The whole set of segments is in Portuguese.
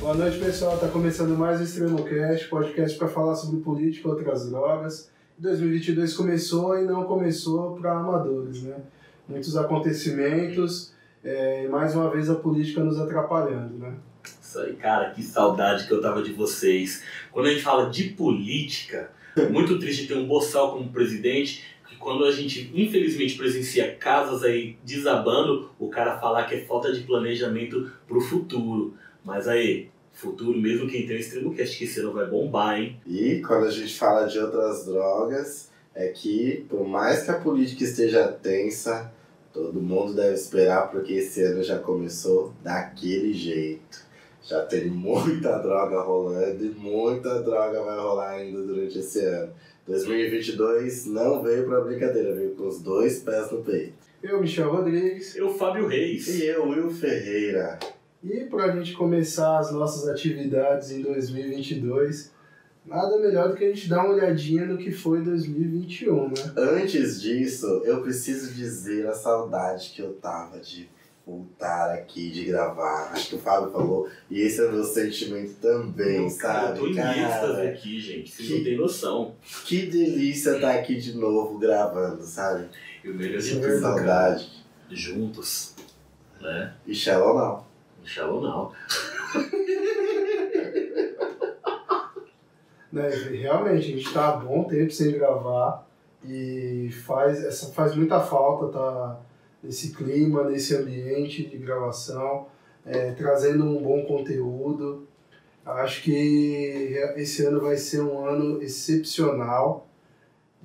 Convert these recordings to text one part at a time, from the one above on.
Boa noite, pessoal. Está começando mais o Extremocast, podcast para falar sobre política e outras drogas. 2022 começou e não começou para amadores, né? Muitos acontecimentos é, e mais uma vez a política nos atrapalhando, né? Isso aí, cara, que saudade que eu tava de vocês. Quando a gente fala de política, é muito triste ter um boçal como presidente, que quando a gente infelizmente presencia casas aí desabando, o cara falar que é falta de planejamento pro futuro. Mas aí, futuro, mesmo quem tem o extremo cast que esse ano vai bombar, hein? E quando a gente fala de outras drogas, é que por mais que a política esteja tensa, todo mundo deve esperar porque esse ano já começou daquele jeito. Já tem muita droga rolando e muita droga vai rolar ainda durante esse ano. 2022 não veio pra brincadeira, veio com os dois pés no peito. Eu, Michel Rodrigues. Eu, Fábio Reis. E eu, Will Ferreira. E para a gente começar as nossas atividades em 2022, nada melhor do que a gente dar uma olhadinha no que foi 2021, né? Antes disso, eu preciso dizer a saudade que eu tava de voltar aqui, de gravar. Acho que o Fábio falou, e esse é o meu sentimento também, sabe? Eu tô Cara, aqui, gente. Vocês que- não têm noção. Que delícia estar aqui de novo gravando, sabe? E o melhor de tudo, cara, saudade. juntos, né? E Shallow não. Shallow não. né? Realmente, a gente tá há bom tempo sem gravar e faz, essa, faz muita falta tá nesse clima, nesse ambiente de gravação, é, trazendo um bom conteúdo. Acho que esse ano vai ser um ano excepcional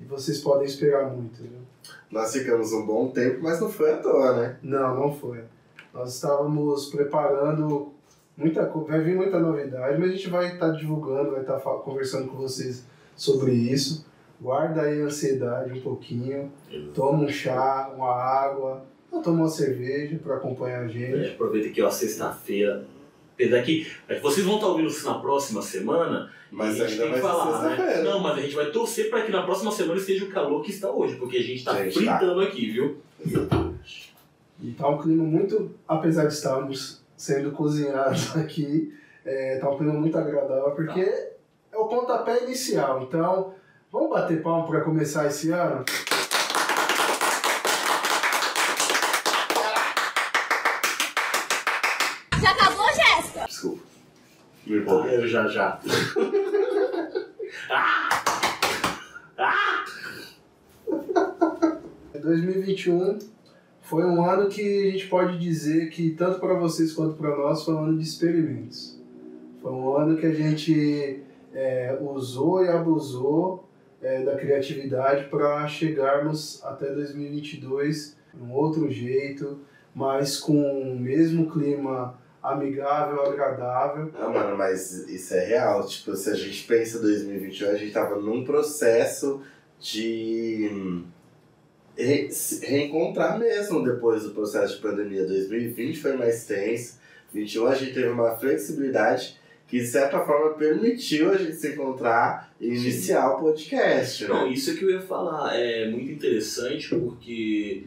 e vocês podem esperar muito. Viu? Nós ficamos um bom tempo, mas não foi à toa, né? Não, não foi. Nós estávamos preparando muita vai vir muita novidade, mas a gente vai estar divulgando, vai estar fa- conversando com vocês sobre isso. Guarda aí a ansiedade um pouquinho, toma um chá, uma água, ou toma uma cerveja para acompanhar a É, gente. aproveita que ó, sexta-feira. Apesar que é, vocês vão estar ouvindo isso na próxima semana. Mas a gente ainda tem vai que falar, né? Não, mas a gente vai torcer para que na próxima semana esteja o calor que está hoje, porque a gente está tá. fritando aqui, viu? E tá um clima muito, apesar de estarmos sendo cozinhados aqui, é, tá um clima muito agradável, porque é o pontapé inicial. Então, vamos bater palma para começar esse ano? Já acabou, Jéssica? Desculpa. Me empolguei. Eu já já. ah! Ah! 2021 foi um ano que a gente pode dizer que, tanto para vocês quanto para nós, foi um ano de experimentos. Foi um ano que a gente é, usou e abusou é, da criatividade para chegarmos até 2022 de um outro jeito, mas com o mesmo clima amigável, agradável. Ah, mano, mas isso é real. Tipo, se a gente pensa em 2021, a gente tava num processo de re- reencontrar mesmo depois do processo de pandemia. 2020 foi mais tenso. 2021 a gente teve uma flexibilidade que, de certa forma, permitiu a gente se encontrar e iniciar o podcast. né? Não, isso é que eu ia falar. É muito interessante porque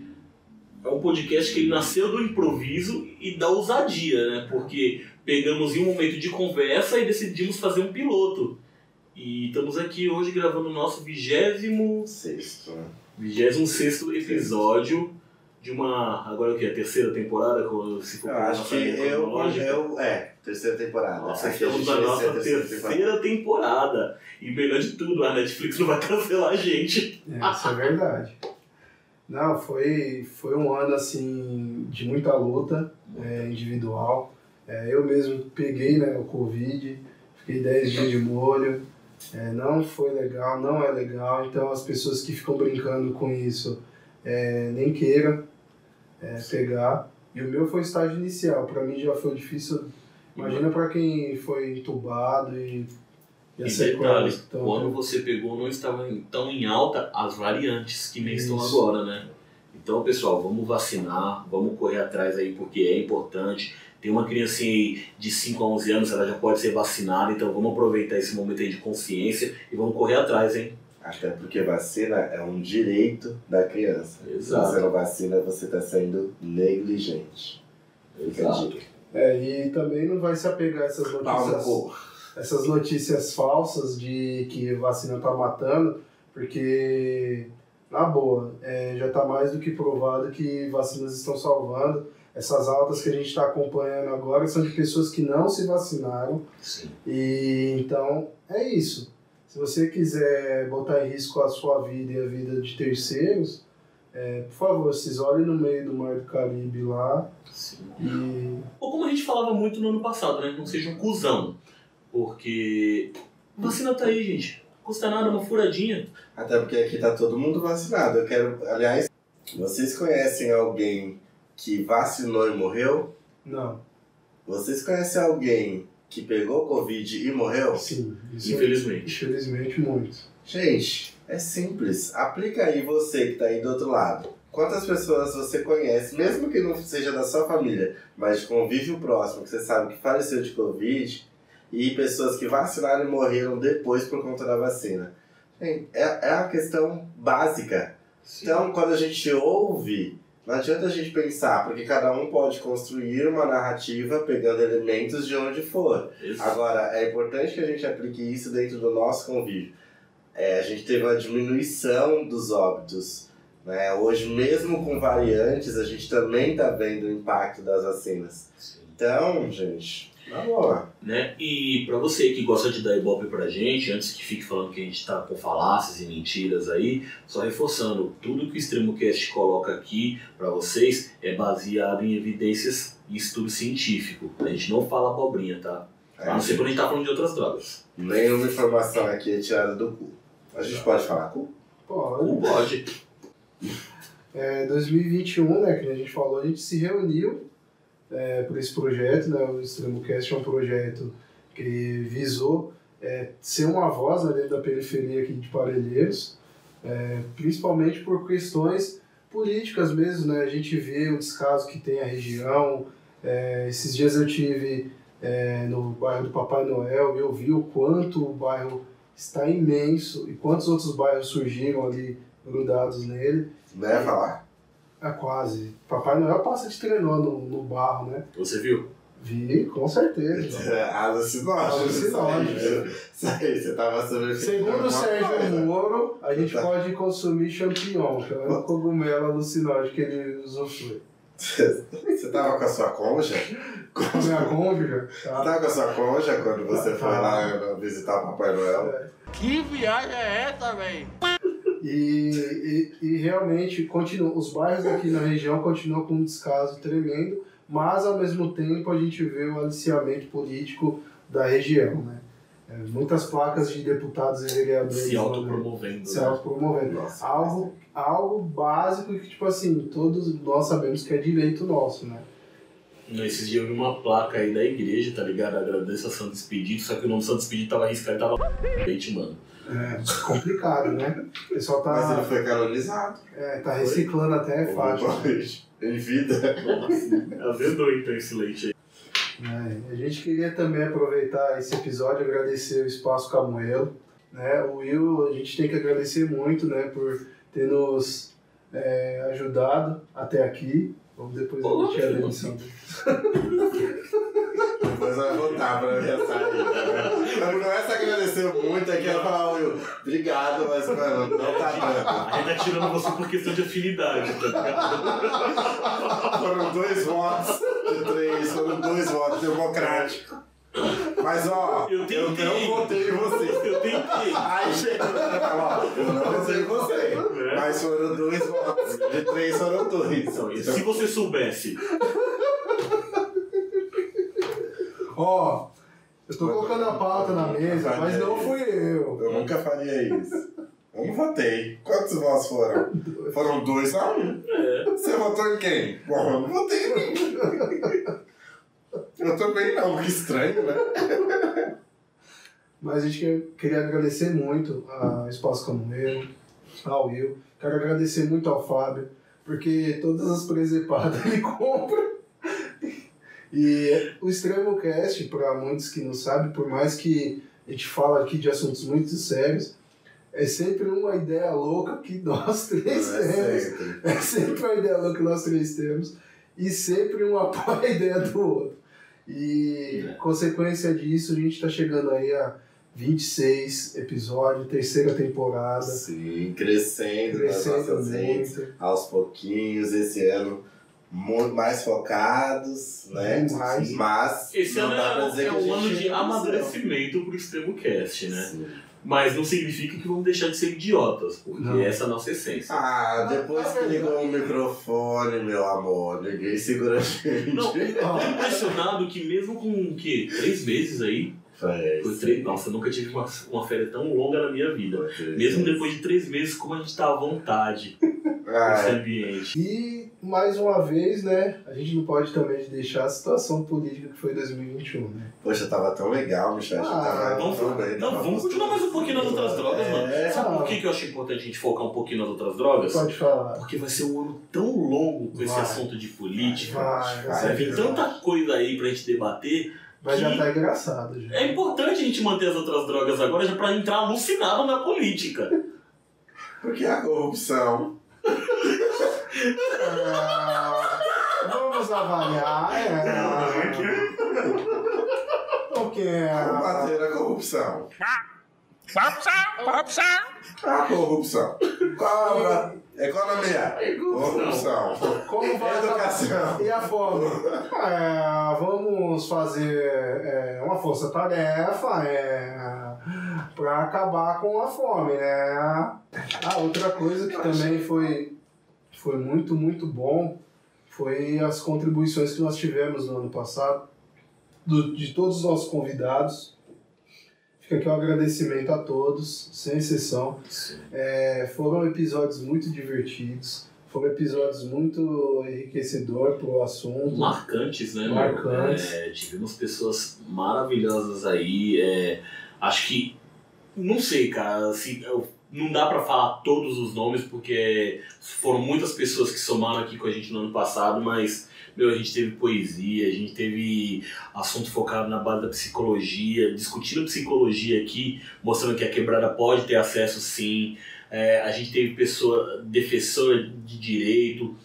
é um podcast que ele nasceu do improviso e da ousadia, né? Porque pegamos em um momento de conversa e decidimos fazer um piloto. E estamos aqui hoje gravando o nosso vigésimo, Sexto, né? Vigésimo sexto episódio de uma. Agora o que? A terceira temporada? Se for Eu acho que eu, eu. É, terceira temporada. Nossa, Acho que a estamos na nossa ser a terceira temporada. terceira temporada. E melhor de tudo, a Netflix não vai cancelar a gente. É, isso é verdade. Não, foi, foi um ano assim de muita luta é, individual. É, eu mesmo peguei né, o Covid, fiquei 10 dias de molho. É, não foi legal, não é legal. Então as pessoas que ficam brincando com isso é, nem queiram é, pegar. E o meu foi estágio inicial. Para mim já foi difícil. Imagina para quem foi entubado e, e E detalhe, quando você pegou não estavam em- tão em alta as variantes que nem estão agora, né? Então, pessoal, vamos vacinar, vamos correr atrás aí porque é importante. Tem uma criancinha aí de 5 a 11 anos, ela já pode ser vacinada, então vamos aproveitar esse momento aí de consciência e vamos correr atrás, hein? Até porque vacina é um direito da criança. Se você Exato. não vacina, você está sendo negligente. Exato. É, e também não vai se apegar a essas no notícias, cu. essas notícias falsas de que vacina tá matando, porque, na boa, é, já tá mais do que provado que vacinas estão salvando. Essas altas que a gente está acompanhando agora são de pessoas que não se vacinaram. Sim. E então é isso. Se você quiser botar em risco a sua vida e a vida de terceiros, é, por favor, vocês olhem no meio do Mar do Caribe lá Sim. e. Ou como a gente falava muito no ano passado, né? Não seja um cuzão. Porque vacina tá aí, gente. Não custa nada, uma furadinha. Até porque aqui tá todo mundo vacinado. Eu quero, aliás, vocês conhecem alguém que vacinou e morreu? Não, Vocês conhecem alguém que pegou Covid e morreu? sim. Isso Infelizmente. Infelizmente, muito. Gente, é simples. Aplica aí você que tá aí do outro lado. Quantas pessoas você conhece, mesmo que não seja da sua família, mas de convívio próximo, que você sabe que faleceu de Covid, e pessoas que vacinaram e morreram depois por conta da vacina? Gente, é, é uma questão básica. Então, quando a gente ouve, não adianta a gente pensar, porque cada um pode construir uma narrativa pegando elementos de onde for. Exato. Agora, é importante que a gente aplique isso dentro do nosso convívio. É, a gente teve uma diminuição dos óbitos. Né? Hoje, mesmo com variantes, a gente também está vendo o impacto das vacinas. Então, gente, né? E pra você que gosta de dar ibope pra gente, antes que fique falando que a gente tá com falácias e mentiras aí, só reforçando, tudo que o ExtremoCast coloca aqui pra vocês é baseado em evidências e estudo científico. A gente não fala abobrinha, tá? A não ser quando a gente tá falando de outras drogas. Nenhuma informação aqui é tirada do cu. A gente pode falar cu? Pode. Ou pode. É, 2021, né, que a gente falou, a gente se reuniu é, por esse projeto, né, o ExtremoCast é um projeto que visou é, ser uma voz né, dentro da periferia aqui de Parelheiros, é, principalmente por questões políticas mesmo, né, a gente vê o descaso que tem a região, é, esses dias eu tive é, no bairro do Papai Noel e eu vi o quanto o bairro está imenso e quantos outros bairros surgiram ali grudados nele, ia falar? É quase. Papai Noel passa de trenó no, no barro, né? Você viu? Vi, com certeza. Alucinógeno. Alucinógeno. Isso aí, você tava sobre Segundo o Sérgio Moro, a gente pode consumir champignon, que é um cogumelo alucinógeno que ele usufrui. Você tava com a sua conja? Com a minha cônjuge, Você tá? tava com a sua conja quando você foi Tava. lá visitar o Papai Noel? Que viagem é essa, velho? E, e, e realmente continua, os bairros aqui na região continuam com um descaso tremendo, mas ao mesmo tempo a gente vê o aliciamento político da região, né? É, muitas placas de deputados e vereadores Se lá, né? autopromovendo. se autopromovendo. Nossa, Algo, algo básico que, tipo assim, todos nós sabemos que é direito nosso, né? Esses dias eu vi uma placa aí da igreja, tá ligado? Agradeço a Santo Expedito, só que o nome Santo Expedito tava arriscado e tava leite, mano. É complicado, né? O pessoal Mas ele tá, foi canonizado. é, tá reciclando até faixa. Em vida. Azedou então esse leite aí. É, a gente queria também aproveitar esse episódio e agradecer o Espaço Camuelo. Né? O Will, a gente tem que agradecer muito né, por ter nos é, ajudado até aqui. Vamos depois emitir a demissão dele. Depois vai voltar pra minha saída. Né? Não é só agradecer muito, é que ela fala, Will, obrigado, mas mano, não tá dando. A gente tá tirando você por questão de afinidade, tá ligado? Foram dois votos de três, foram dois votos democráticos. Mas ó, Eu eu, não votei em você. Eu tentei. Aí final, ó, eu não votei em você. É. Mas foram dois votos. De três foram dois. Então, se você soubesse, Ó, eu tô colocando a pauta na mesa, mas não fui eu. Eu nunca faria isso. Eu não votei. Quantos votos foram? Foram dois a um. é, Você votou em quem? Bom, eu não votei em mim. Eu também não, que estranho, né? Mas a gente quer- queria agradecer muito ao Espaço Camueiro, ao Will. Quero agradecer muito ao Fábio, porque todas as presepadas ele compra. E o Extremo Cast, para muitos que não sabem, por mais que a gente fala aqui de assuntos muito sérios, é sempre uma ideia louca que nós três é temos. sempre. É sempre uma ideia louca que nós três temos. E sempre um apoia a ideia do outro. E É. consequência disso, a gente tá chegando aí a 26 episódios, terceira temporada. Sim, crescendo, Crescendo nas nossas redes, muito. aos pouquinhos, esse ano muito mais focados, né? Mais. Mas Esse não ano dá pra é, dizer é que a um ano de amadurecimento pro Extremo Cast, né? Sim. Mas não significa que vamos deixar de ser idiotas, porque Não. essa é a nossa essência. Ah, depois Na que ligou o microfone, meu amor, ninguém segura a gente. Não, eu tô impressionado que mesmo com o quê? Três meses aí? Foi três, nossa, eu nunca tive uma, uma férias tão longa na minha vida. Mesmo depois de três meses, como a gente tá à vontade nesse Ah, ambiente. E mais uma vez, né, a gente não pode também deixar a situação política que foi 2021, né? poxa, tava tão legal, Michel. Ah, tava Vamos, tão bem, não, tava vamos continuar mais um pouquinho nas outras drogas, mano. É, Sabe por que, que eu acho importante a gente focar um pouquinho nas outras drogas? Pode falar. Porque vai ser um ano tão longo com esse Vai. assunto de política. Vai, vai. Vai vir tanta coisa aí pra gente debater. Mas já tá engraçado já. É importante a gente manter as outras drogas agora já pra entrar alucinado na política. Porque a corrupção. Ah, vamos avaliar. É. Porque Combater a corrupção. A corrupção. Qual a economia? Corrupção. como vai Educação. E a fome? É, vamos fazer é, uma força-tarefa é, para acabar com a fome, né? A outra coisa que também foi, foi muito, muito bom foi as contribuições que nós tivemos no ano passado, do- de todos os nossos convidados. Fica aqui um agradecimento a todos, sem exceção. É, foram episódios muito divertidos, foram episódios muito enriquecedores para o assunto. Marcantes, né? Marcantes. É, tivemos pessoas maravilhosas aí. é, acho que. Não sei, cara. Se, eu- não dá pra falar todos os nomes, porque foram muitas pessoas que somaram aqui com a gente no ano passado, mas. Meu, a gente teve poesia, a gente teve assunto focado na base da psicologia, discutindo psicologia aqui, mostrando que a quebrada pode ter acesso sim. É, a gente teve pessoa, defensora de direito,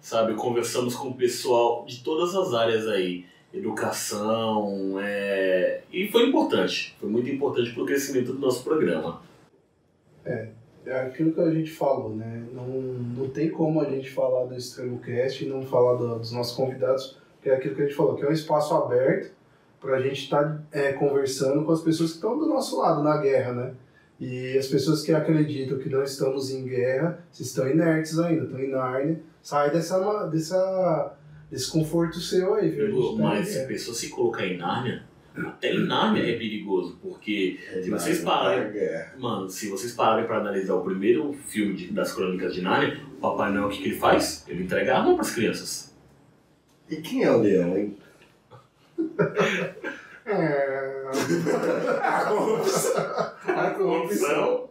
sabe? Conversamos com o pessoal de todas as áreas aí, educação, é... e foi importante, foi muito importante para o crescimento do nosso programa. É aquilo que a gente falou, né? Não, não tem como a gente falar do Extremo Cast e não falar do- dos nossos convidados, porque é aquilo que a gente falou, que é um espaço aberto para a gente estar conversando com as pessoas que estão do nosso lado na guerra, né? E as pessoas que acreditam que não estamos em guerra, se estão inertes ainda, estão em Nárnia, sai dessa, dessa, desse conforto seu aí, viu? A tá Mas se a guerra. pessoa se colocar em Nárnia, até em Nárnia é perigoso, porque, Se vocês pararem- É. mano, se vocês pararem para analisar o primeiro filme de- das Crônicas de Nárnia, o Papai Noel, o que, que ele faz? Ele entrega arma para as crianças. E quem é o leão, hein? É... A corrupção. A corrupção.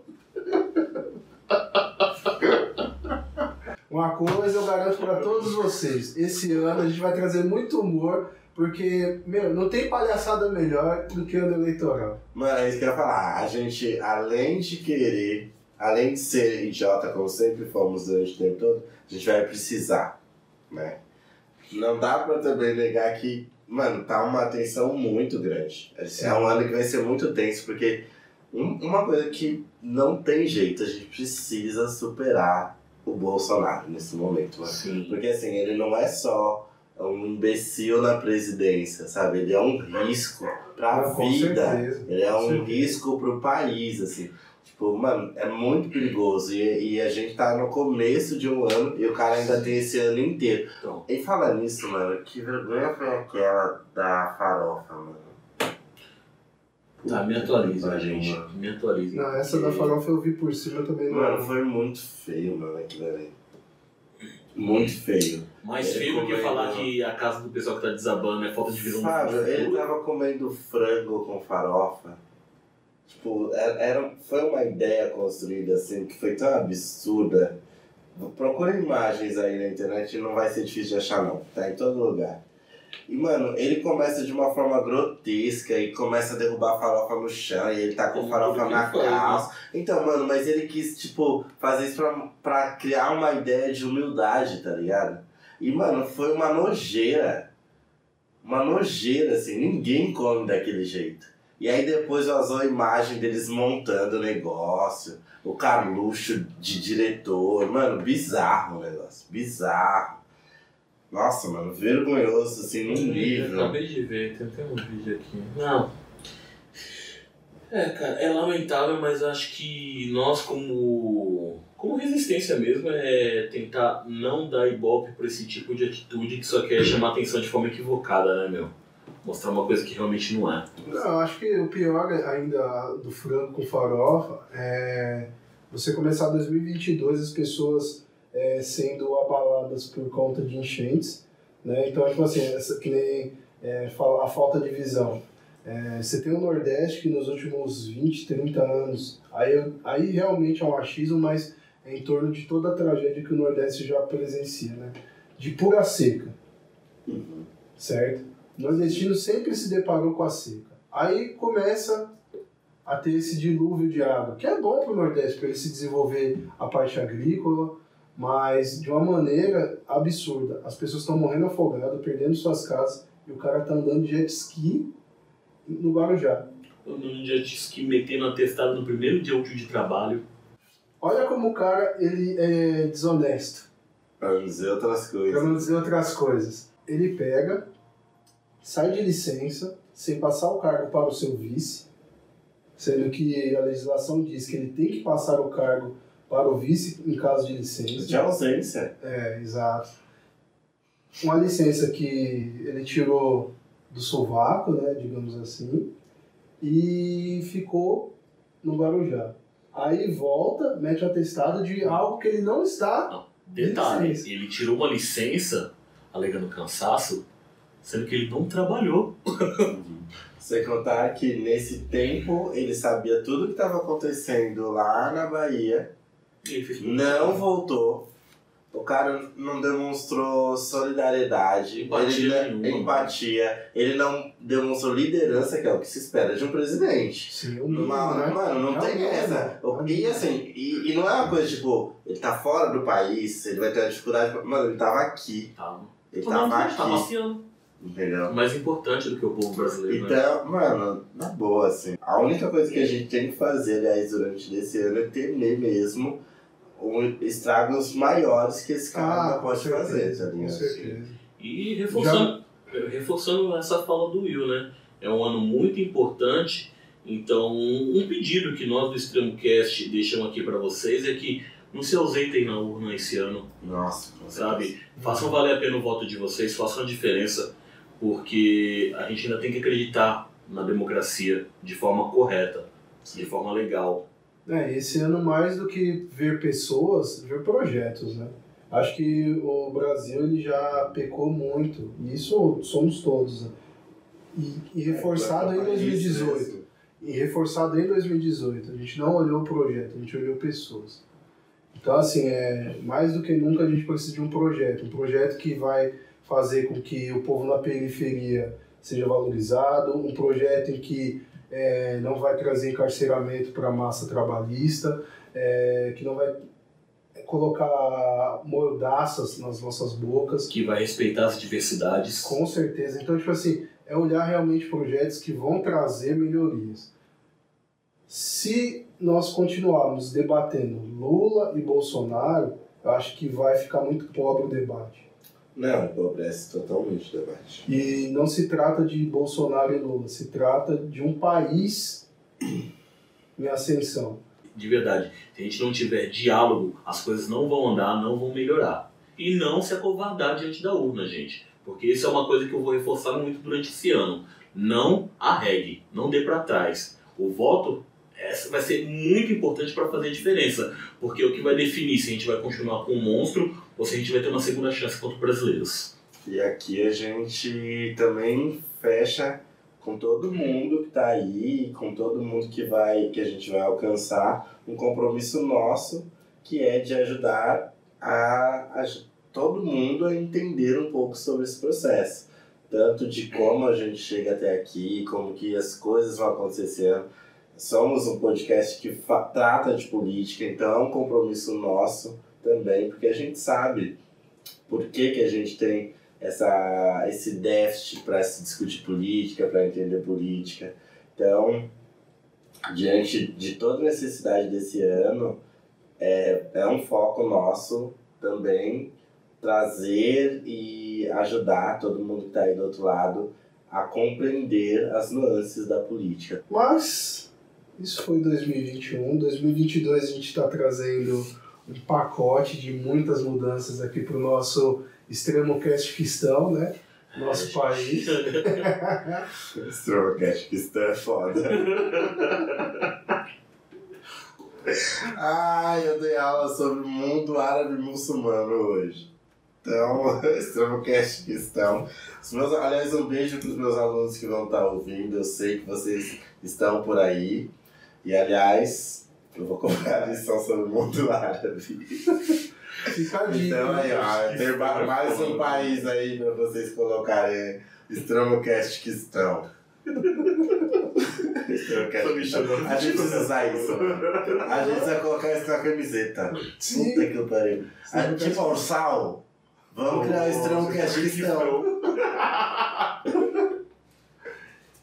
Uma coisa eu garanto pra todos vocês: esse ano a gente vai trazer muito humor, porque, meu, não tem palhaçada melhor do que ano eleitoral. Mano, é isso que eu ia falar. A gente, além de querer, além de ser idiota, como sempre fomos durante o tempo todo, a gente vai precisar, né? Não dá pra também negar que, mano, tá uma tensão muito grande. Sim. É um ano que vai ser muito tenso, porque um- uma coisa que não tem jeito, a gente precisa superar o Bolsonaro nesse momento, mano. Sim. Porque assim, ele não é só um imbecil na presidência, sabe? Ele é um risco pra Ah, com vida. certeza. Ele é um certeza. risco pro país, assim. Tipo, mano, é muito perigoso. E, e a gente tá no começo de um ano e o cara ainda tem esse ano inteiro. Então, E falar nisso, mano, que vergonha foi aquela da farofa, mano? tá, me atualiza, gente. Me atualiza. Não, essa da farofa eu vi por cima também. Mano, Não. foi muito feio, mano, aquilo ali. Muito feio. Mais Ele feio do que falar que a casa do pessoal que tá desabando é falta de visão Sabe, ele tava comendo frango com farofa. Tipo, era, era- foi uma ideia construída assim que foi tão absurda. Procura imagens aí na internet e não vai ser difícil de achar não. Tá em todo lugar. E mano, ele começa de uma forma grotesca e começa a derrubar a farofa no chão e ele tá com farofa na né? calça. Então, mano, mas ele quis, tipo, fazer isso pra, pra criar uma ideia de humildade, tá ligado? E, mano, foi uma nojeira. uma nojeira, assim, ninguém come daquele jeito. E aí depois vazou a imagem deles montando o negócio, o Carluxo de diretor, mano, bizarro o negócio, bizarro. Nossa, mano, vergonhoso, assim, num nível. acabei de ver, tem até um vídeo aqui. Não. É, cara, é lamentável, mas acho que nós, como, como resistência mesmo, é tentar não dar ibope pra esse tipo de atitude que só quer chamar atenção de forma equivocada, né, meu? Mostrar uma coisa que realmente não é. Não, eu acho que o pior ainda do frango com farofa é você começar 2022 as pessoas é, sendo abaladas por conta de enchentes, né? Então, tipo assim, essa, que nem é, a falta de visão. É, você tem o Nordeste que nos últimos 20, 30 anos, aí, aí realmente é um achismo, mas é em torno de toda a tragédia que o Nordeste já presencia, né? De pura seca Uhum. certo? O nordestino sempre se deparou com a seca. Aí começa a ter esse dilúvio de água, que é bom para o Nordeste, para ele se desenvolver a parte agrícola, mas de uma maneira absurda. As pessoas estão morrendo afogadas, perdendo suas casas, e o cara tá andando de jet ski no Guarujá. Num dia disse que metendo atestado no primeiro dia útil de trabalho. Olha como o cara ele é desonesto. Pra não dizer outras Para coisas. não dizer outras coisas. Ele pega, sai de licença, sem passar o cargo para o seu vice, sendo que a legislação diz que ele tem que passar o cargo para o vice em caso de licença. De ausência. É, exato. Uma licença que ele tirou do sovaco, né, digamos assim, e ficou no Guarujá. Aí volta, mete o atestado de algo que ele não está Detalhe, Licença. ele tirou uma licença alegando cansaço, sendo que ele não trabalhou. Sem contar que nesse tempo ele sabia tudo que estava acontecendo lá na Bahia, não voltou. O cara não demonstrou solidariedade, Empatia ele não- empatia, ele não demonstrou liderança, que é o que se espera de um presidente. Sim, o mínimo, Mano, né? mano, não É tem essa. é o E assim, e, e não é uma coisa tipo, ele tá fora do país, ele vai ter uma dificuldade. Mano, ele tava aqui. Tava. Ele Tá, tava tá aqui. passeando. Entendeu? Mais importante do que o povo brasileiro, né? Então, mano, na boa, assim. A única coisa que a gente tem que fazer, aliás, durante esse ano é temer mesmo estragos maiores que esse cara Ah, pode com certeza, fazer, tá Com ligado? certeza. E reforçando, reforçando essa fala do Will, né? É um ano muito importante, então um pedido que nós do Extremo Cast deixamos aqui para vocês é que não se ausentem na urna esse ano, Nossa, com sabe? certeza. Façam valer a pena o voto de vocês, façam a diferença, porque a gente ainda tem que acreditar na democracia de forma correta, de forma legal. É, esse ano mais do que ver pessoas, ver projetos, né? Acho que o Brasil ele já pecou muito, e isso somos todos, né? E, e reforçado em É, país 2018. mesmo. E reforçado em 2018. A gente não olhou o projeto, a gente olhou pessoas. Então, assim, é, mais do que nunca a gente precisa de um projeto. Um projeto que vai fazer com que o povo na periferia seja valorizado, um projeto em que é, não vai trazer encarceramento para a massa trabalhista, é, que não vai colocar mordaças nas nossas bocas. Que vai respeitar as diversidades. Com certeza. Então, tipo assim, é olhar realmente projetos que vão trazer melhorias. Se nós continuarmos debatendo Lula e Bolsonaro, eu acho que vai ficar muito pobre o debate. Não, empobrece totalmente o debate. E não se trata de Bolsonaro e Lula, se trata de um país em ascensão. de verdade, se a gente não tiver diálogo, as coisas não vão andar, não vão melhorar. E não se acovardar diante da urna, gente. Porque isso é uma coisa que eu vou reforçar muito durante esse ano. Não arregue, não dê para trás. O voto essa vai ser muito importante para fazer diferença. Porque é o que vai definir se a gente vai continuar com o monstro ou se a gente vai ter uma segunda chance contra os brasileiros. E aqui a gente também fecha com todo mundo que tá aí, com todo mundo que vai que a gente vai alcançar um compromisso nosso, que é de ajudar a, a todo mundo a entender um pouco sobre esse processo, tanto de como a gente chega até aqui, como que as coisas vão acontecendo. Somos um podcast que trata de política, então é um compromisso nosso também, porque a gente sabe por que, que a gente tem essa, esse déficit para se discutir política, para entender política. Então, diante de toda necessidade desse ano, é, é um foco nosso também trazer e ajudar todo mundo que está aí do outro lado a compreender as nuances da política. Mas isso foi 2021. 2022 a gente está trazendo um pacote de muitas mudanças aqui para o nosso extremo cast cristão, né? Nosso país. Extremo cast cristão é foda. Ai, eu dei aula sobre o mundo árabe muçulmano hoje. Então, extremo cast cristão. Os meus, aliás, um beijo para os meus alunos que vão estar ouvindo. Eu sei que vocês estão por aí. E, aliás, eu vou cobrar a lição sobre o mundo árabe. Fica a. Então, aí, ó, tem mais um país aí para vocês colocarem extremo cast cristão. Extremo cast cristão. A gente precisa usar isso, mano. A gente precisa colocar isso na camiseta. Sim. Puta que pariu. Tipo Orsal. Vamos criar o extremo cast cristão.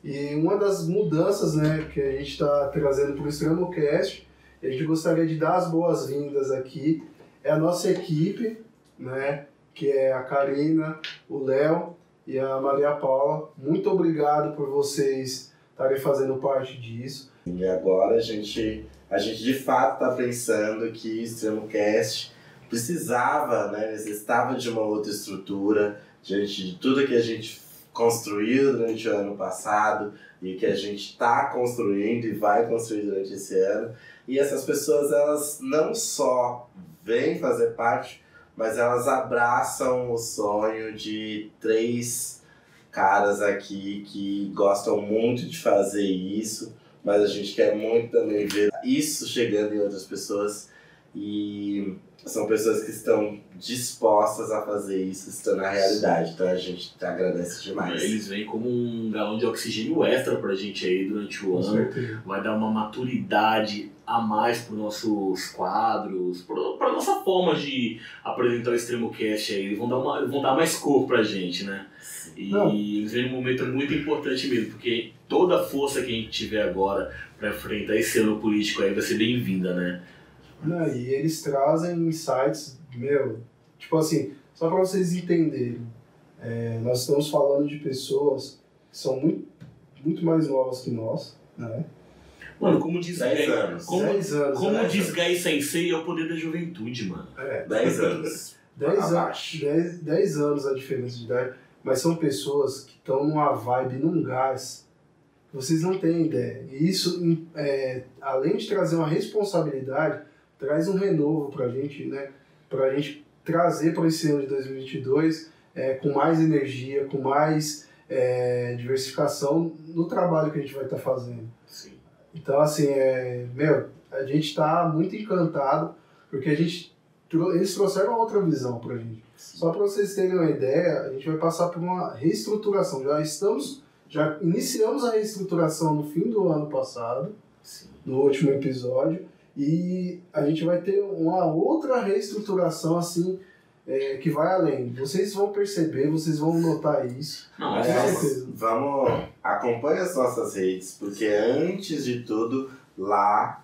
E uma das mudanças né, que a gente está trazendo para o Extremo Cast, a gente gostaria de dar as boas-vindas aqui, é a nossa equipe, né, que é a Karina, o Léo e a Maria Paula. Muito obrigado por vocês estarem fazendo parte disso. E agora a gente, a gente de fato está pensando que o Extremo Cast precisava, né, necessitava de uma outra estrutura, diante de tudo que a gente construiu durante o ano passado e que a gente está construindo e vai construir durante esse ano. E essas pessoas, elas não só vêm fazer parte, mas elas abraçam o sonho de três caras aqui que gostam muito de fazer isso, mas a gente quer muito também ver isso chegando em outras pessoas e são pessoas que estão dispostas a fazer isso, estão na realidade. Então a gente agradece demais. Eles vêm como um galão de oxigênio extra pra gente aí durante o Com ano. certeza. Vai dar uma maturidade a mais para nossos quadros, para nossa forma de apresentar o Extremo Cast aí. Eles vão dar, uma, vão dar mais cor pra gente, né? E Não. eles vêm num momento muito importante mesmo, porque toda a força que a gente tiver agora para enfrentar esse ano político aí vai ser bem-vinda, né? Não, e eles trazem insights, meu, tipo assim, só para vocês entenderem, é, nós estamos falando de pessoas que são muito, muito mais novas que nós, né? Mano, como diz Dez Gai, anos. como, 10 anos, como né? diz Gai Sensei, é o poder da juventude, mano. É, 10 anos. 10, an Abaixo. 10, 10 anos a diferença de idade, mas são pessoas que estão numa vibe, num gás, que vocês não têm ideia. E isso, é, além de trazer uma responsabilidade, traz um renovo pra gente, né? Pra gente trazer para esse ano de 2022 é, com mais energia, com mais é, diversificação no trabalho que a gente vai estar fazendo. Sim. Então, assim, é, meu, a gente está muito encantado porque a gente eles trouxeram uma outra visão pra gente. Só para vocês terem uma ideia, a gente vai passar por uma reestruturação. Já estamos, já iniciamos a reestruturação no fim do ano passado, Sim. no último episódio, e a gente vai ter uma outra reestruturação assim é, que vai além. Vocês vão perceber, vocês vão notar isso. Não, Com mas certeza. vamos acompanhe as nossas redes, porque antes de tudo, lá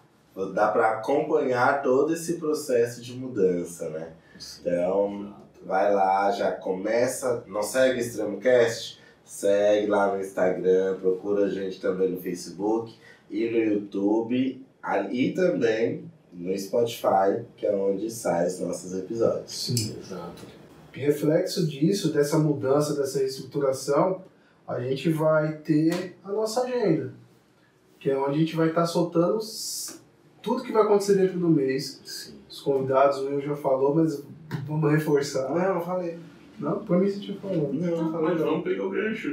dá para acompanhar todo esse processo de mudança, né? Então, vai lá, já começa, não segue Extremo Cast? Segue lá no Instagram, procura a gente também no Facebook e no YouTube e também no Spotify, que é onde saem os nossos episódios. Sim. Exato. reflexo disso, dessa mudança, dessa reestruturação, a gente vai ter a nossa agenda, que é onde a gente vai estar soltando s- tudo que vai acontecer dentro do mês. Sim. Os convidados, o Will já falou, mas vamos reforçar. Não, eu falei. Não, pra mim você tinha falado. Não, eu falei Mas não. vamos pegar o gancho.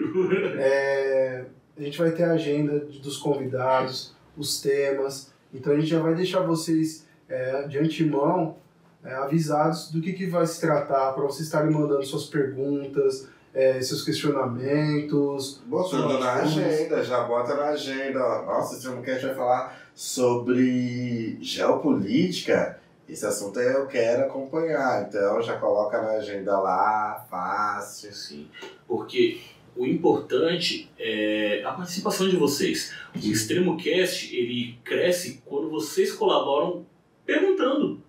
É, a gente vai ter a agenda dos convidados, os temas. Então a gente já vai deixar vocês é, de antemão é, avisados do que, que vai se tratar, para vocês estarem mandando suas perguntas, é, seus questionamentos. Botando na agenda, já bota na agenda. Nossa, esse Streamcast vai falar sobre geopolítica. esse assunto eu quero acompanhar, então já coloca na agenda lá, fácil. Sim, porque o importante é a participação de vocês. O Extremo Cast, ele cresce quando vocês colaboram perguntando.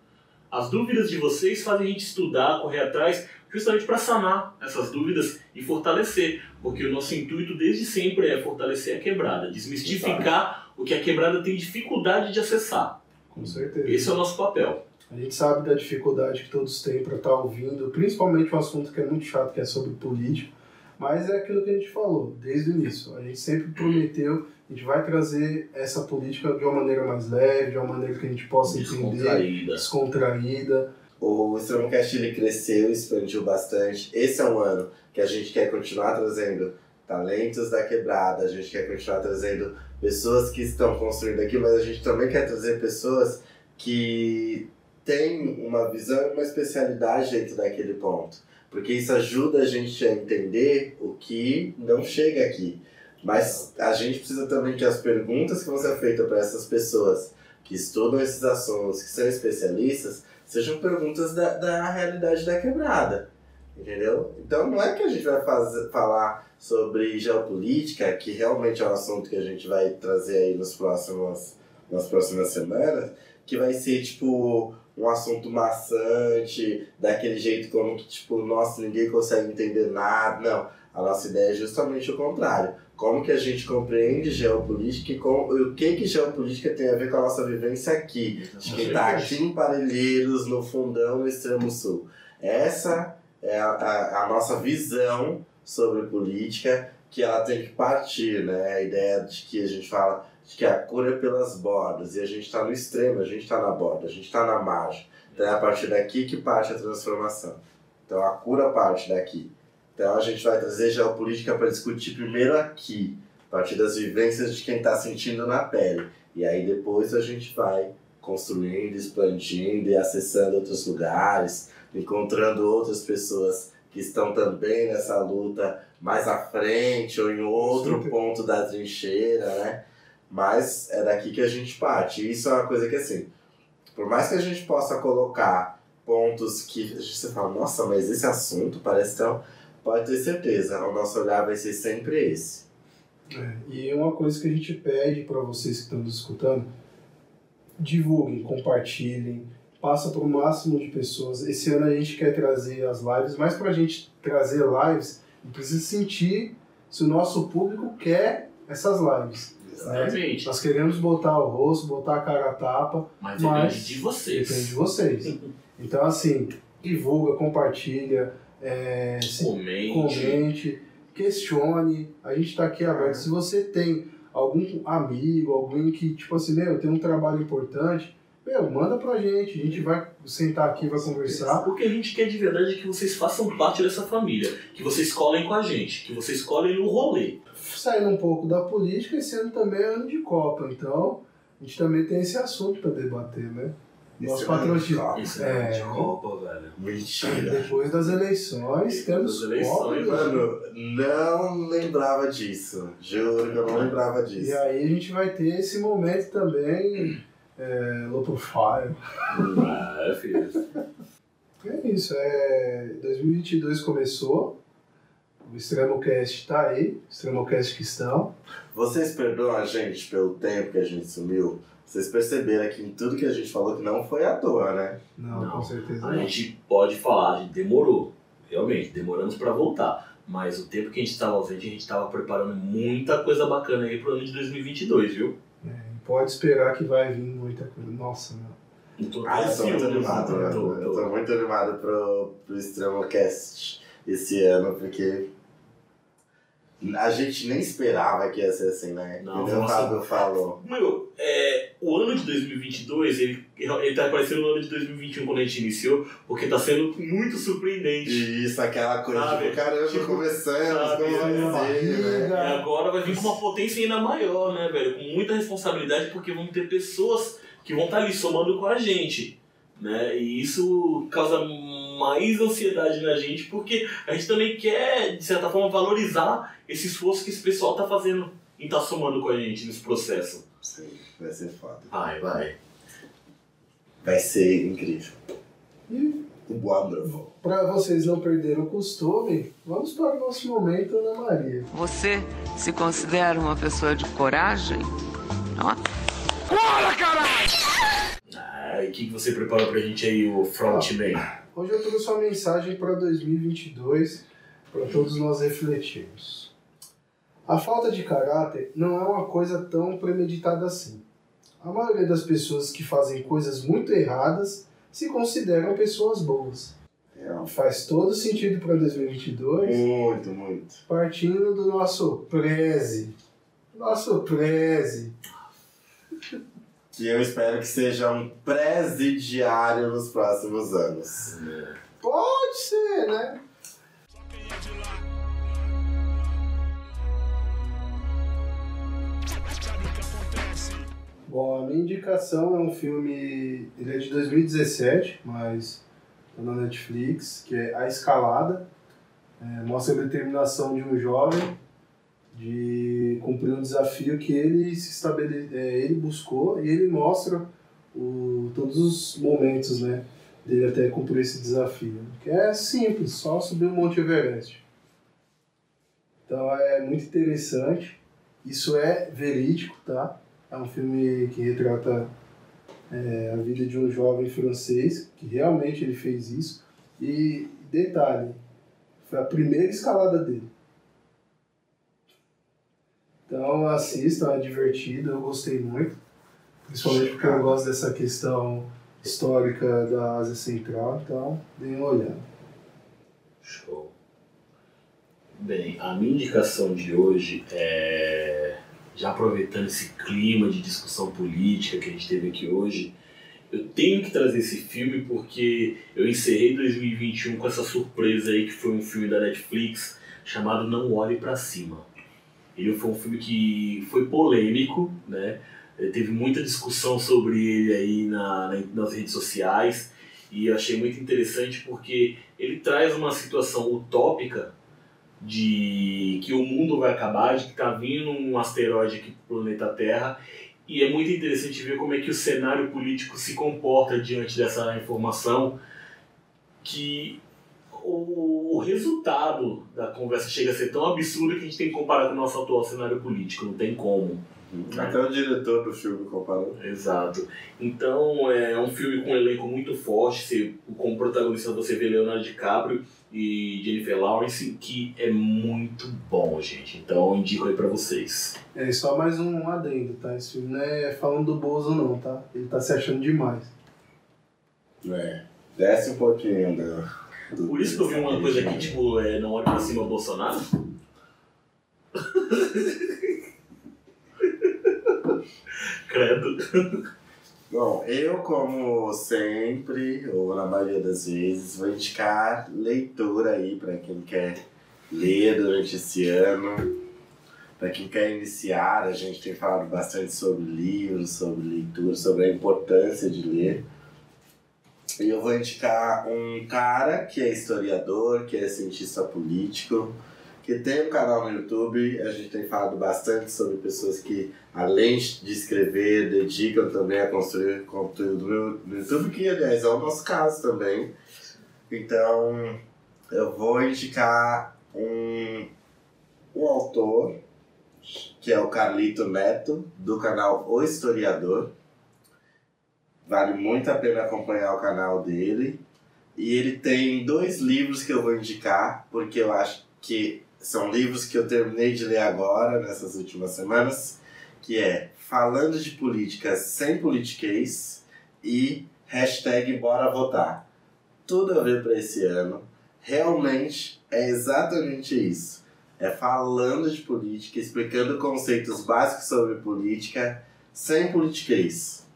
As dúvidas de vocês fazem a gente estudar, correr atrás, justamente para sanar essas dúvidas e fortalecer. Porque o nosso intuito desde sempre é fortalecer a quebrada, desmistificar o que a quebrada tem dificuldade de acessar. Com certeza. Esse é o nosso papel. A gente sabe da dificuldade que todos têm para estar ouvindo, principalmente um assunto que é muito chato, que é sobre política. Mas é aquilo que a gente falou desde o início. A gente sempre prometeu, a gente vai trazer essa política de uma maneira mais leve, de uma maneira que a gente possa entender, Descontraída. descontraída. O Extremocast ele cresceu, expandiu bastante. Esse é um ano que a gente quer continuar trazendo talentos da quebrada, a gente quer continuar trazendo pessoas que estão construindo aqui, mas a gente também quer trazer pessoas que têm uma visão e uma especialidade dentro daquele ponto. Porque isso ajuda a gente a entender o que não chega aqui. Mas a gente precisa também que as perguntas que vão ser feitas para essas pessoas que estudam esses assuntos, que são especialistas, sejam perguntas da, da realidade da quebrada. Entendeu? Então não é que a gente vai fazer, falar sobre geopolítica, que realmente é um assunto que a gente vai trazer aí nos próximos, nas próximas semanas, que vai ser tipo um assunto maçante, daquele jeito como que, tipo, nossa, ninguém consegue entender nada. Não, a nossa ideia é justamente o contrário. Como que a gente compreende geopolítica e com, o que que geopolítica tem a ver com a nossa vivência aqui, de quem está aqui em Parelheiros, no fundão, no extremo sul. Essa é a, a, a nossa visão sobre política que ela tem que partir, né? A ideia de que a gente fala que a cura é pelas bordas e a gente está no extremo, a gente está na borda, a gente está na margem. Então é a partir daqui que parte a transformação. Então a cura parte daqui. Então a gente vai trazer geopolítica para discutir primeiro aqui, a partir das vivências de quem está sentindo na pele. E aí depois a gente vai construindo, expandindo e acessando outros lugares, encontrando outras pessoas que estão também nessa luta mais à frente ou em outro ponto da trincheira, né? Mas é daqui que a gente parte. E isso é uma coisa que, assim, por mais que a gente possa colocar pontos que você fala, nossa, mas esse assunto parece tão. Pode ter certeza, o nosso olhar vai ser sempre esse. É, e uma coisa que a gente pede para vocês que estão nos escutando, divulguem, compartilhem, passa para o máximo de pessoas. Esse ano a gente quer trazer as lives, mas para a gente trazer lives, a gente precisa sentir se o nosso público quer essas lives. Exatamente. Nós queremos botar o rosto, botar a cara a tapa, Mas Mas- depende de vocês. depende de vocês. Então, assim, divulga, compartilha, é, Comente. comente, questione. A gente está aqui aberto. Se você tem algum amigo, alguém que, tipo assim, meu, tem um trabalho importante, meu, manda pra gente. A gente vai sentar aqui, vai conversar. O que a gente quer de verdade é que vocês façam parte dessa família. Que vocês colhem com a gente. Que vocês colhem no rolê. Saindo um pouco da política, esse ano também é ano de Copa. Então, a gente também tem esse assunto para debater, né? Nosso Esse é. Isso é, É. de Copa, velho. Mentira. Depois das eleições, temos Das eleições, Copa. Mano, não lembrava disso. Juro que eu não lembrava E disso. aí a gente vai ter esse momento também, é, low profile. Ah, filho. É isso, é 2022 começou, o Extremocast tá aí, Extremocast que estão. Vocês perdoam a gente pelo tempo que a gente sumiu? Vocês perceberam aqui em tudo que a gente falou que não foi à toa, né? Não, Não, com certeza A não. gente pode falar, a gente demorou. Realmente, demoramos pra voltar. Mas o tempo que a gente estava ausente, a gente estava preparando muita coisa bacana aí pro ano de 2022, viu? Pode esperar que vai vir muita coisa. Nossa, meu. Eu tô Ah, eu tô muito animado, né? tô- Eu tô- tô muito animado pro, pro Extremocast esse ano, porque a gente nem esperava que ia ser assim, né? Não, o nossa. Fábio falou. Meu, é, o ano de 2022, ele, ele tá parecendo o ano de 2021 quando a gente iniciou, porque tá sendo muito surpreendente. E isso, aquela coisa, Sabe? tipo, caramba, Tipo, começamos, sabe, como vai é, ser, né? E agora vai vir com uma potência ainda maior, né, velho? Com muita responsabilidade, porque vão ter pessoas que vão estar ali somando com a gente, né? E isso causa mais ansiedade na gente, porque a gente também quer, de certa forma, valorizar esse esforço que esse pessoal tá fazendo em estar somando com a gente nesse processo. Sim, vai ser foda. Vai, vai. Vai ser incrível. E Wonderful. para vocês não perderem o costume, vamos para o nosso momento Ana Maria. Você se considera uma pessoa de coragem? Ó, Ah, e o que que você preparou pra gente aí, o Frontman? Hoje eu trouxe uma mensagem para 2022 para todos nós refletirmos. A falta de caráter não é uma coisa tão premeditada assim. A maioria das pessoas que fazem coisas muito erradas se consideram pessoas boas. É, Faz todo sentido para 2022, muito, muito. partindo do nosso preze. Nosso preze. Que eu espero que seja um presidiário nos próximos anos. Pode ser, né? Bom, a minha indicação é um filme. Ele é de 2017, mas tá na Netflix, que é A Escalada. É, mostra a determinação de um jovem de cumprir um desafio que ele se estabele... é, ele buscou e ele mostra o... todos os momentos, né? dele até cumprir esse desafio. Que é simples, só subir o Monte Everest. Então é muito interessante. Isso é verídico, tá? É um filme que retrata é, a vida de um jovem francês, que realmente ele fez isso. E detalhe, foi a primeira escalada dele. Então assistam, é divertido, eu gostei muito. Principalmente porque eu gosto dessa questão histórica da Ásia Central, então deem uma olhada. Show. Bem, a minha indicação de hoje é. Já aproveitando esse clima de discussão política que a gente teve aqui hoje, eu tenho que trazer esse filme porque eu encerrei 2021 com essa surpresa aí que foi um filme da Netflix chamado Não Olhe Pra Cima. Ele foi um filme que foi polêmico, né? Eh, Teve muita discussão sobre ele aí na, na- nas redes sociais e eu achei muito interessante porque ele traz uma situação utópica de que o mundo vai acabar, de que tá vindo um asteroide aqui pro planeta Terra e é muito interessante ver como é que o cenário político se comporta diante dessa informação que o, o resultado da conversa chega a ser tão absurdo que a gente tem que comparar com o nosso atual cenário político, não tem como. Até o diretor do filme comparou. Exato. Então é um filme com um elenco muito forte. Você, como protagonista você vê Leonardo DiCaprio e Jennifer Lawrence, que é muito bom, gente. Então eu indico aí pra vocês. É só mais um adendo, tá? Esse filme não é falando do Bozo não, tá? Ele tá se achando demais. É. Desce um pouquinho do. Por isso que eu vi uma coisa aqui, tipo, é, não olhe pra cima Bolsonaro. Credo. Bom, eu, como sempre, ou na maioria das vezes, vou indicar leitura aí para quem quer ler durante esse ano. Para quem quer iniciar, a gente tem falado bastante sobre livros, sobre leitura, sobre a importância de ler. E eu vou indicar um cara que é historiador, que é cientista político, que tem um canal no YouTube. A gente tem falado bastante sobre pessoas que, além de escrever, dedicam também a construir conteúdo no no YouTube, que, aliás, é o nosso caso também. Então, eu vou indicar um, um autor, que é o Carlito Neto, do canal O Historiador. Vale muito a pena acompanhar o canal dele. E ele tem dois livros que eu vou indicar, porque eu acho que são livros que eu terminei de ler agora, nessas últimas semanas, que é Falando de Política Sem Politiquês e hashtag Bora Votar. Tudo a ver para esse ano. Realmente é exatamente isso. É falando de política, explicando conceitos básicos sobre política, sem politiquês.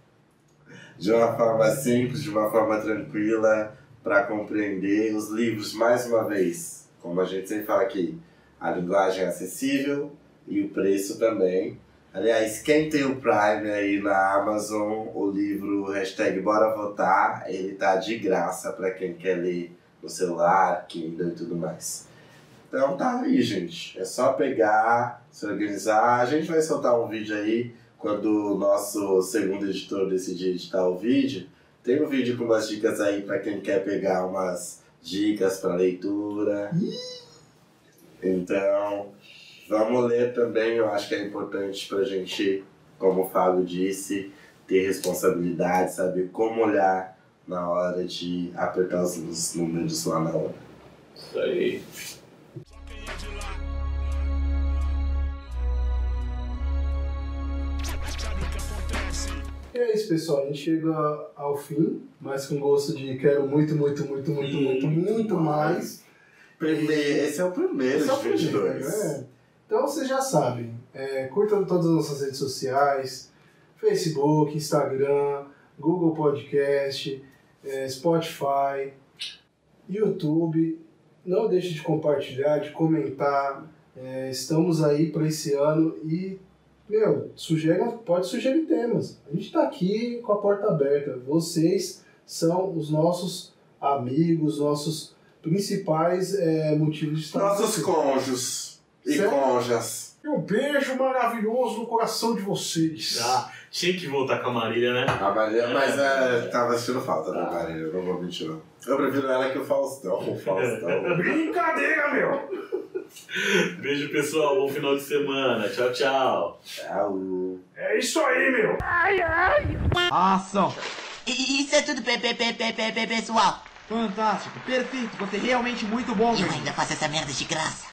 De uma forma simples, de uma forma tranquila, para compreender os livros, mais uma vez, como a gente sempre fala aqui, a linguagem é acessível e o preço também. Aliás, quem tem o Prime aí na Amazon, o livro hashtag Bora Votar, ele tá de graça para quem quer ler no celular, Kindle e tudo mais. Então tá aí, gente. É só pegar, se organizar. A gente vai soltar um vídeo aí quando o nosso segundo editor decidir editar o vídeo. Tem um vídeo com umas dicas aí pra quem quer pegar umas dicas pra leitura. Então, vamos ler também. Eu acho que é importante pra gente, como o Fábio disse, ter responsabilidade, saber como olhar na hora de apertar os, os números lá na hora. Isso aí. E é isso, pessoal. A gente chega ao fim, mas com gosto de quero muito, muito, muito, muito, muito, muito mais. Primeiro, esse é o primeiro Esse é o de 22. primeiro, é. Então vocês já sabem. É, curtam todas as nossas redes sociais: Facebook, Instagram, Google Podcast, é, Spotify, YouTube. Não deixe de compartilhar, de comentar. É, estamos aí para esse ano e, meu, sugere, pode sugerir temas. A gente está aqui com a porta aberta. Vocês são os nossos amigos, nossos principais é, motivos de estar Nossos aqui. cônjuges e conjas. Um beijo maravilhoso no coração de vocês. Ah, tinha que voltar com a Marília, né? A Maria, mas é, tava sentindo falta da eu não vou mentir não. Eu prefiro ela que o Faustão. O Faustão. Brincadeira, meu! Beijo, pessoal. Bom final de semana. Tchau, tchau. Tchau. É isso aí, meu! Ação! Isso é tudo, pe pe pe pe pe pe pessoal. Fantástico, perfeito, você é realmente muito bom, Eu meu. ainda faço essa merda de graça.